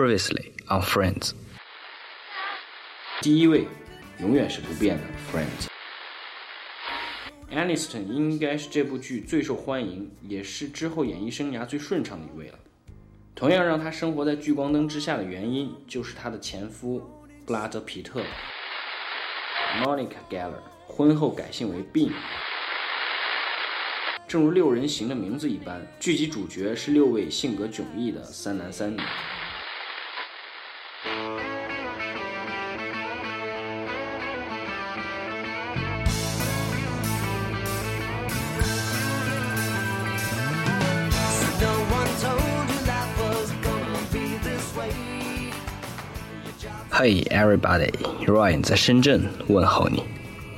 Previously on Friends。第一位永远是不变的 Friends。Aniston 应该是这部剧最受欢迎，也是之后演艺生涯最顺畅的一位了。同样让他生活在聚光灯之下的原因，就是他的前夫布拉德·皮特 Monica Geller 婚后改姓为 Bean。正如六人行的名字一般，剧集主角是六位性格迥异的三男三女。Hey everybody，Ryan 在深圳问候你。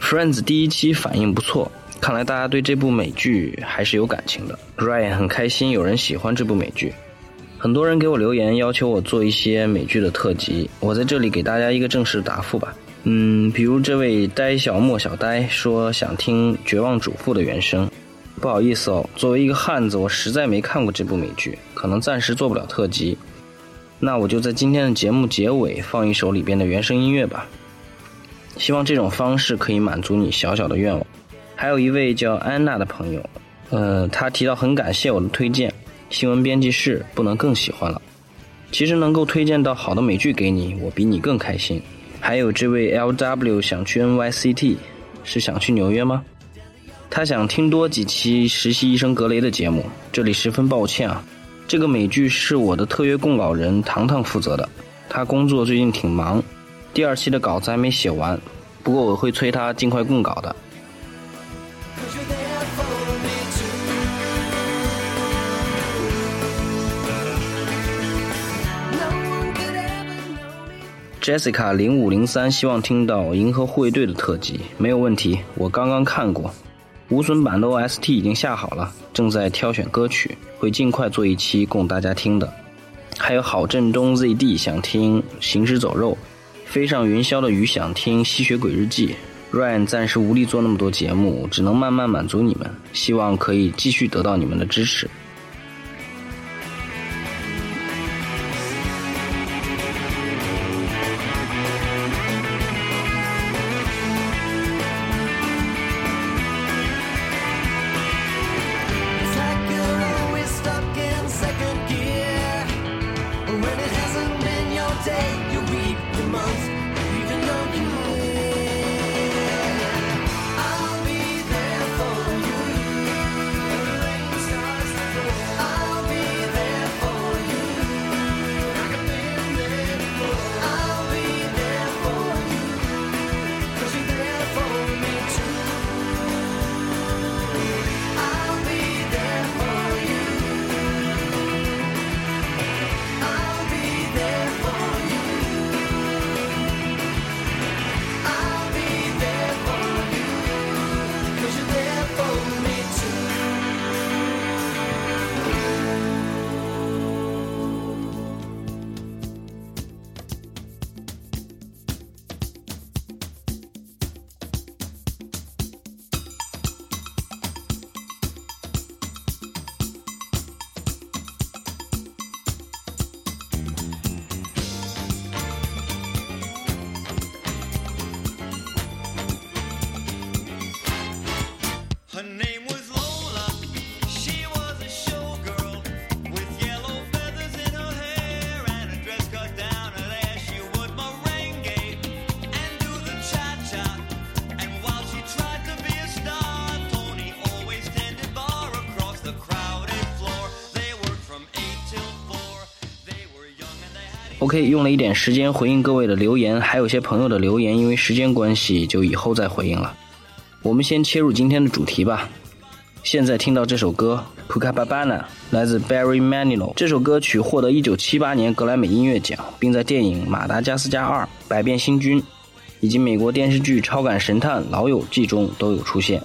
Friends 第一期反应不错。看来大家对这部美剧还是有感情的。Ryan 很开心有人喜欢这部美剧，很多人给我留言要求我做一些美剧的特辑，我在这里给大家一个正式答复吧。嗯，比如这位呆小莫小呆说想听《绝望主妇》的原声，不好意思哦，作为一个汉子，我实在没看过这部美剧，可能暂时做不了特辑。那我就在今天的节目结尾放一首里边的原声音乐吧，希望这种方式可以满足你小小的愿望。还有一位叫安娜的朋友，呃，他提到很感谢我的推荐，新闻编辑室不能更喜欢了。其实能够推荐到好的美剧给你，我比你更开心。还有这位 L W 想去 N Y C T，是想去纽约吗？他想听多几期实习医生格雷的节目。这里十分抱歉啊，这个美剧是我的特约供稿人糖糖负责的，他工作最近挺忙，第二期的稿子还没写完，不过我会催他尽快供稿的。Jessica 零五零三希望听到《银河护卫队》的特辑，没有问题。我刚刚看过，无损版的 OST 已经下好了，正在挑选歌曲，会尽快做一期供大家听的。还有郝振东 ZD 想听《行尸走肉》，飞上云霄的鱼想听《吸血鬼日记》。Ryan 暂时无力做那么多节目，只能慢慢满足你们，希望可以继续得到你们的支持。OK，用了一点时间回应各位的留言，还有些朋友的留言，因为时间关系，就以后再回应了。我们先切入今天的主题吧。现在听到这首歌《Puka Babana》，来自 Barry Manilow。这首歌曲获得1978年格莱美音乐奖，并在电影《马达加斯加二：百变星君》以及美国电视剧《超感神探老友记》中都有出现。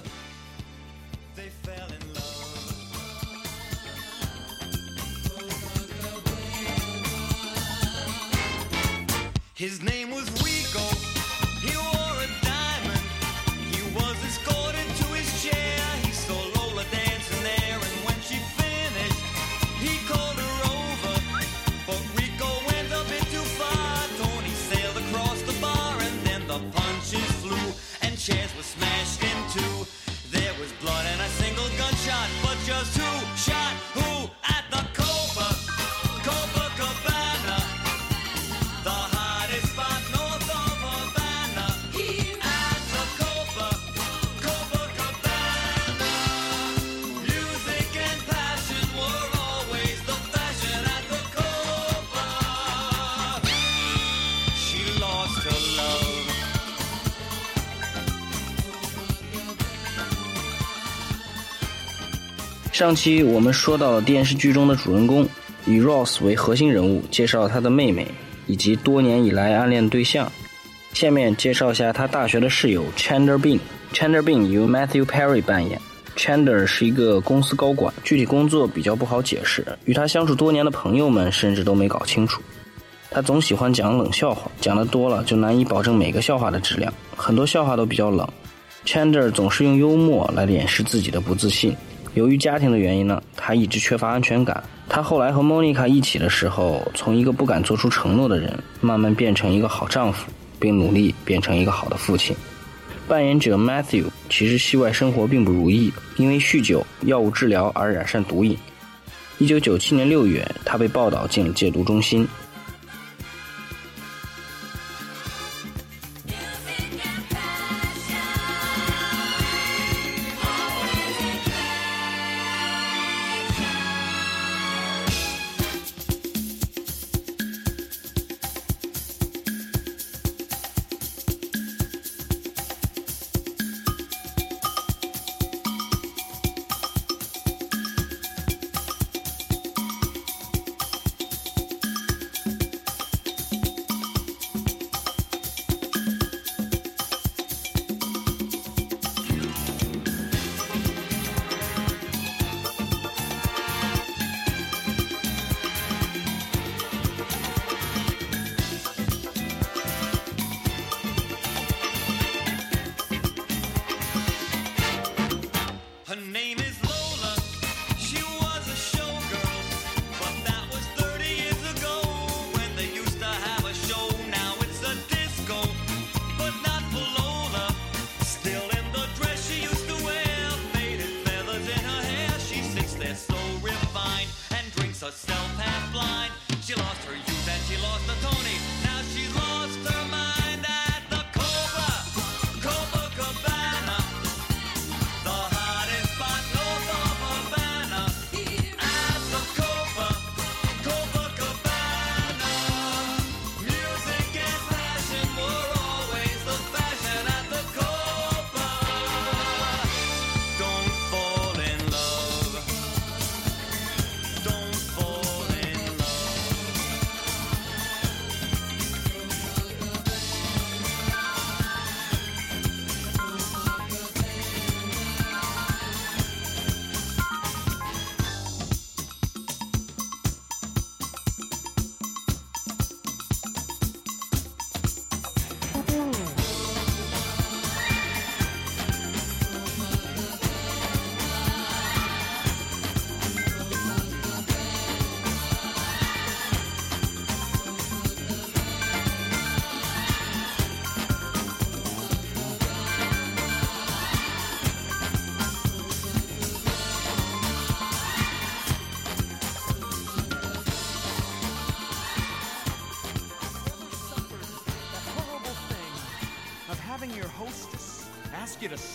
上期我们说到了电视剧中的主人公，以 Ross 为核心人物，介绍了他的妹妹以及多年以来暗恋对象。下面介绍一下他大学的室友 Chandler Bing。Chandler Bing 由 Matthew Perry 扮演。Chandler 是一个公司高管，具体工作比较不好解释，与他相处多年的朋友们甚至都没搞清楚。他总喜欢讲冷笑话，讲的多了就难以保证每个笑话的质量，很多笑话都比较冷。Chandler 总是用幽默来掩饰自己的不自信。由于家庭的原因呢，他一直缺乏安全感。他后来和莫妮卡一起的时候，从一个不敢做出承诺的人，慢慢变成一个好丈夫，并努力变成一个好的父亲。扮演者 Matthew 其实戏外生活并不如意，因为酗酒、药物治疗而染上毒瘾。一九九七年六月，他被报道进了戒毒中心。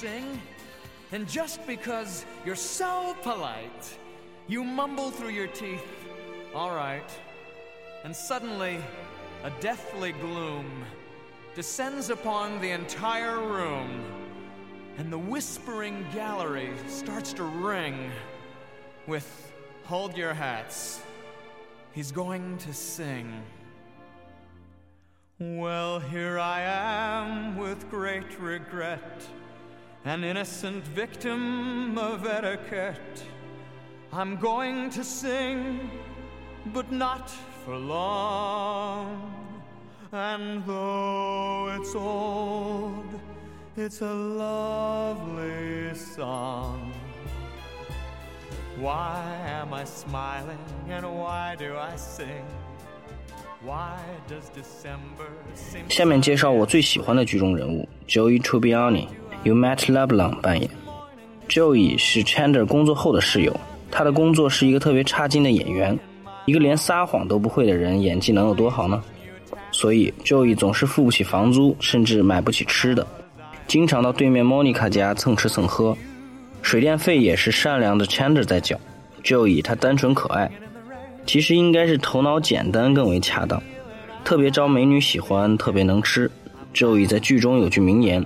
Sing, and just because you're so polite, you mumble through your teeth, all right, and suddenly a deathly gloom descends upon the entire room, and the whispering gallery starts to ring with Hold Your Hats. He's going to sing. Well, here I am with great regret, an innocent victim of etiquette. I'm going to sing, but not for long. And though it's old, it's a lovely song. Why am I smiling and why do I sing? Why does December seem 下面介绍我最喜欢的剧中人物 Joey Tribbiani， 由 Matt LeBlanc 扮演。Joey 是 Chandler 工作后的室友，他的工作是一个特别差劲的演员。一个连撒谎都不会的人，演技能有多好呢？所以 Joey 总是付不起房租，甚至买不起吃的，经常到对面 Monica 家蹭吃蹭喝。水电费也是善良的 Chandler 在缴。Joey 他单纯可爱，其实应该是头脑简单更为恰当，特别招美女喜欢，特别能吃。Joey 在剧中有句名言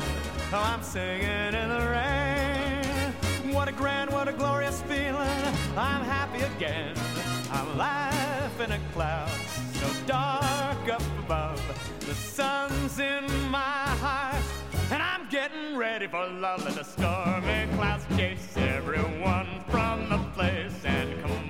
I'm singing in the rain. What a grand, what a glorious feeling. I'm happy again. I'm laughing at clouds so dark up above. The sun's in my heart, and I'm getting ready for love. Let the stormy clouds chase everyone from the place. And come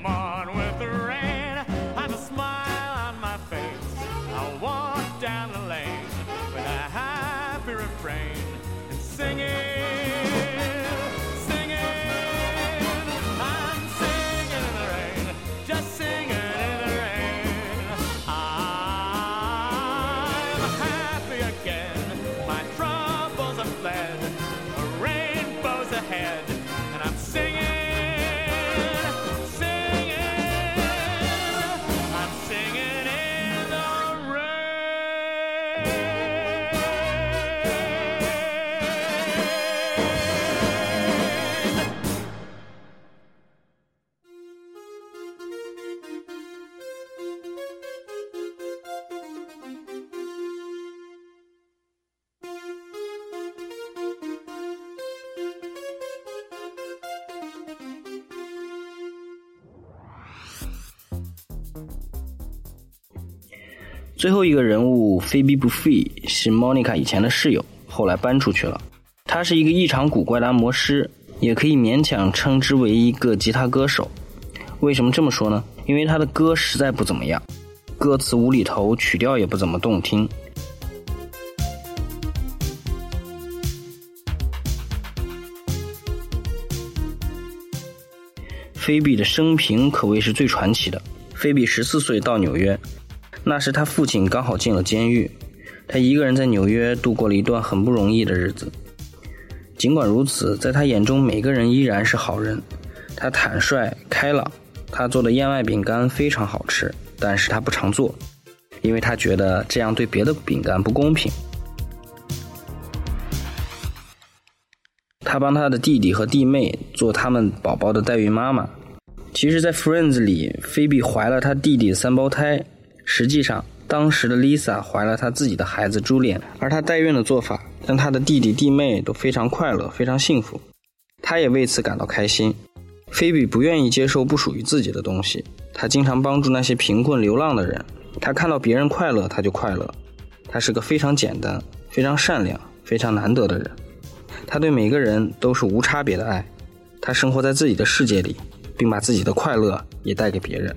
最后一个人物菲比·布菲是 Monica 以前的室友，后来搬出去了。他是一个异常古怪的按摩师，也可以勉强称之为一个吉他歌手。为什么这么说呢？因为他的歌实在不怎么样，歌词无厘头，曲调也不怎么动听。菲比的生平可谓是最传奇的。菲比十四岁到纽约，那时他父亲刚好进了监狱，他一个人在纽约度过了一段很不容易的日子。尽管如此，在他眼中每个人依然是好人。他坦率开朗，他做的燕麦饼干非常好吃，但是他不常做，因为他觉得这样对别的饼干不公平。他帮他的弟弟和弟妹做他们宝宝的代孕妈妈。其实，在《Friends》里，菲比怀了他弟弟三胞胎。实际上，当时的 Lisa 怀了她自己的孩子朱莉安，而她代孕的做法让她的弟弟弟妹都非常快乐，非常幸福。他也为此感到开心。菲比不愿意接受不属于自己的东西，她经常帮助那些贫困流浪的人。她看到别人快乐，她就快乐。他是个非常简单、非常善良、非常难得的人。他对每个人都是无差别的爱。他生活在自己的世界里，并把自己的快乐也带给别人。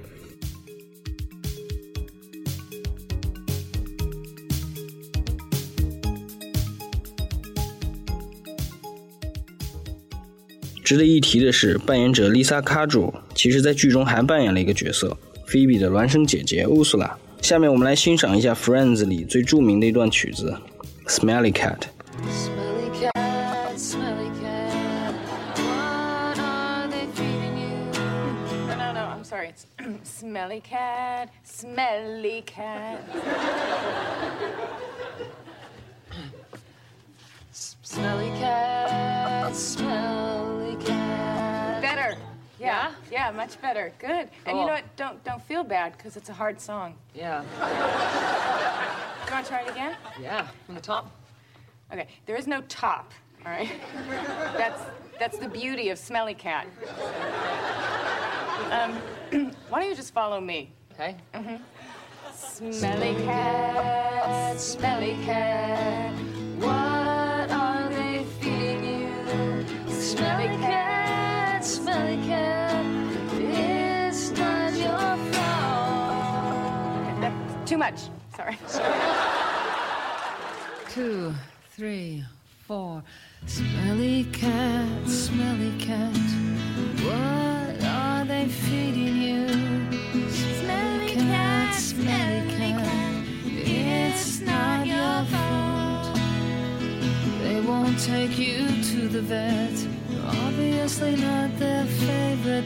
值得一提的是，扮演者 Lisa Kudrow 其实在剧中还扮演了一个角色菲比的孪生姐姐乌苏拉。下面我们来欣赏一下《Friends》里最著名的一段曲子《Smelly Cat》。Smelly cat, smelly cat, smelly cat, smelly cat. Yeah, yeah, much better. Good. And you know what? Don't don't feel bad because it's a hard song. Yeah, You want to try it again? yeah, from the top. Okay, there is no top, all right? That's that's the beauty of Smelly Cat. Um, why don't you just follow me? Okay. Smelly cat, smelly cat, much. Sorry. two, three, four. Smelly cat, smelly cat. What are they feeding you? Smelly cat, smelly cat. It's not your fault. They won't take you to the vet. obviously not their favorite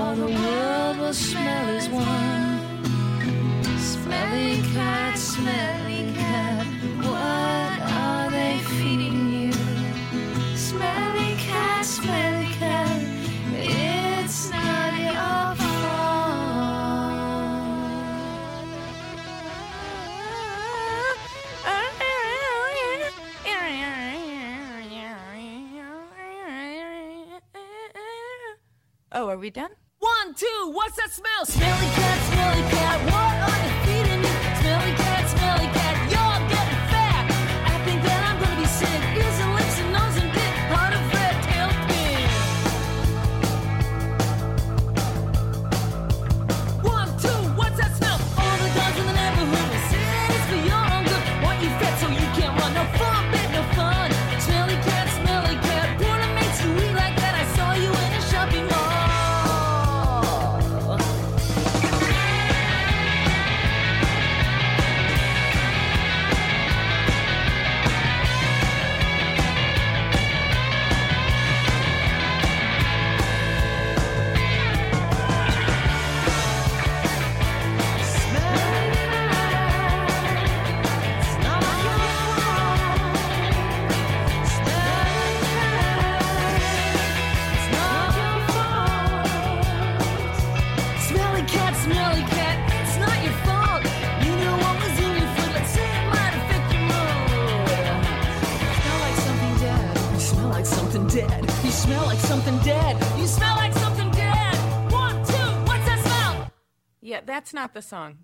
all the world will smell as one. Smelly cat, smelly cat, what are they feeding you? Smelly cat, smelly cat, it's not your Oh, are we done? One, two, what's that smell? Smelly cat, smelly cat, what are dead. You smell like something dead. You smell like something dead. One, two, what's that smell? Yeah, that's not the song.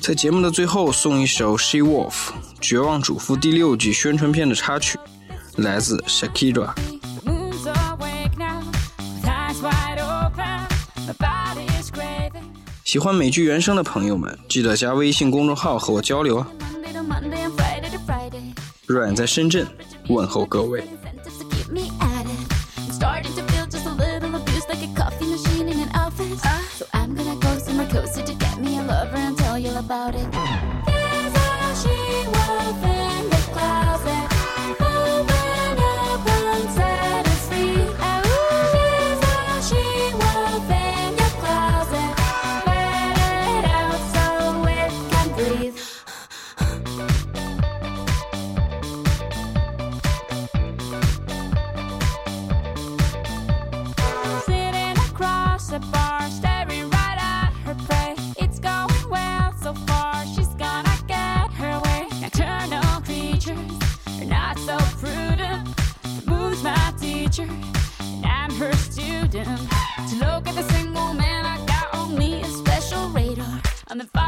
在节目的最后送一首《She Wolf》绝望主妇第六季宣传片的插曲，来自 Shakira。喜欢美剧原声的朋友们，记得加微信公众号和我交流啊. Ryan 在深圳问候各位。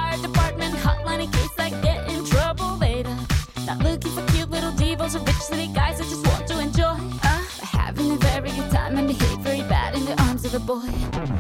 Fire department hotline in case I get in trouble later. Not looking for cute little devils or rich city guys. I just want to enjoy uh, having a very good time and behave very bad in the arms of a boy.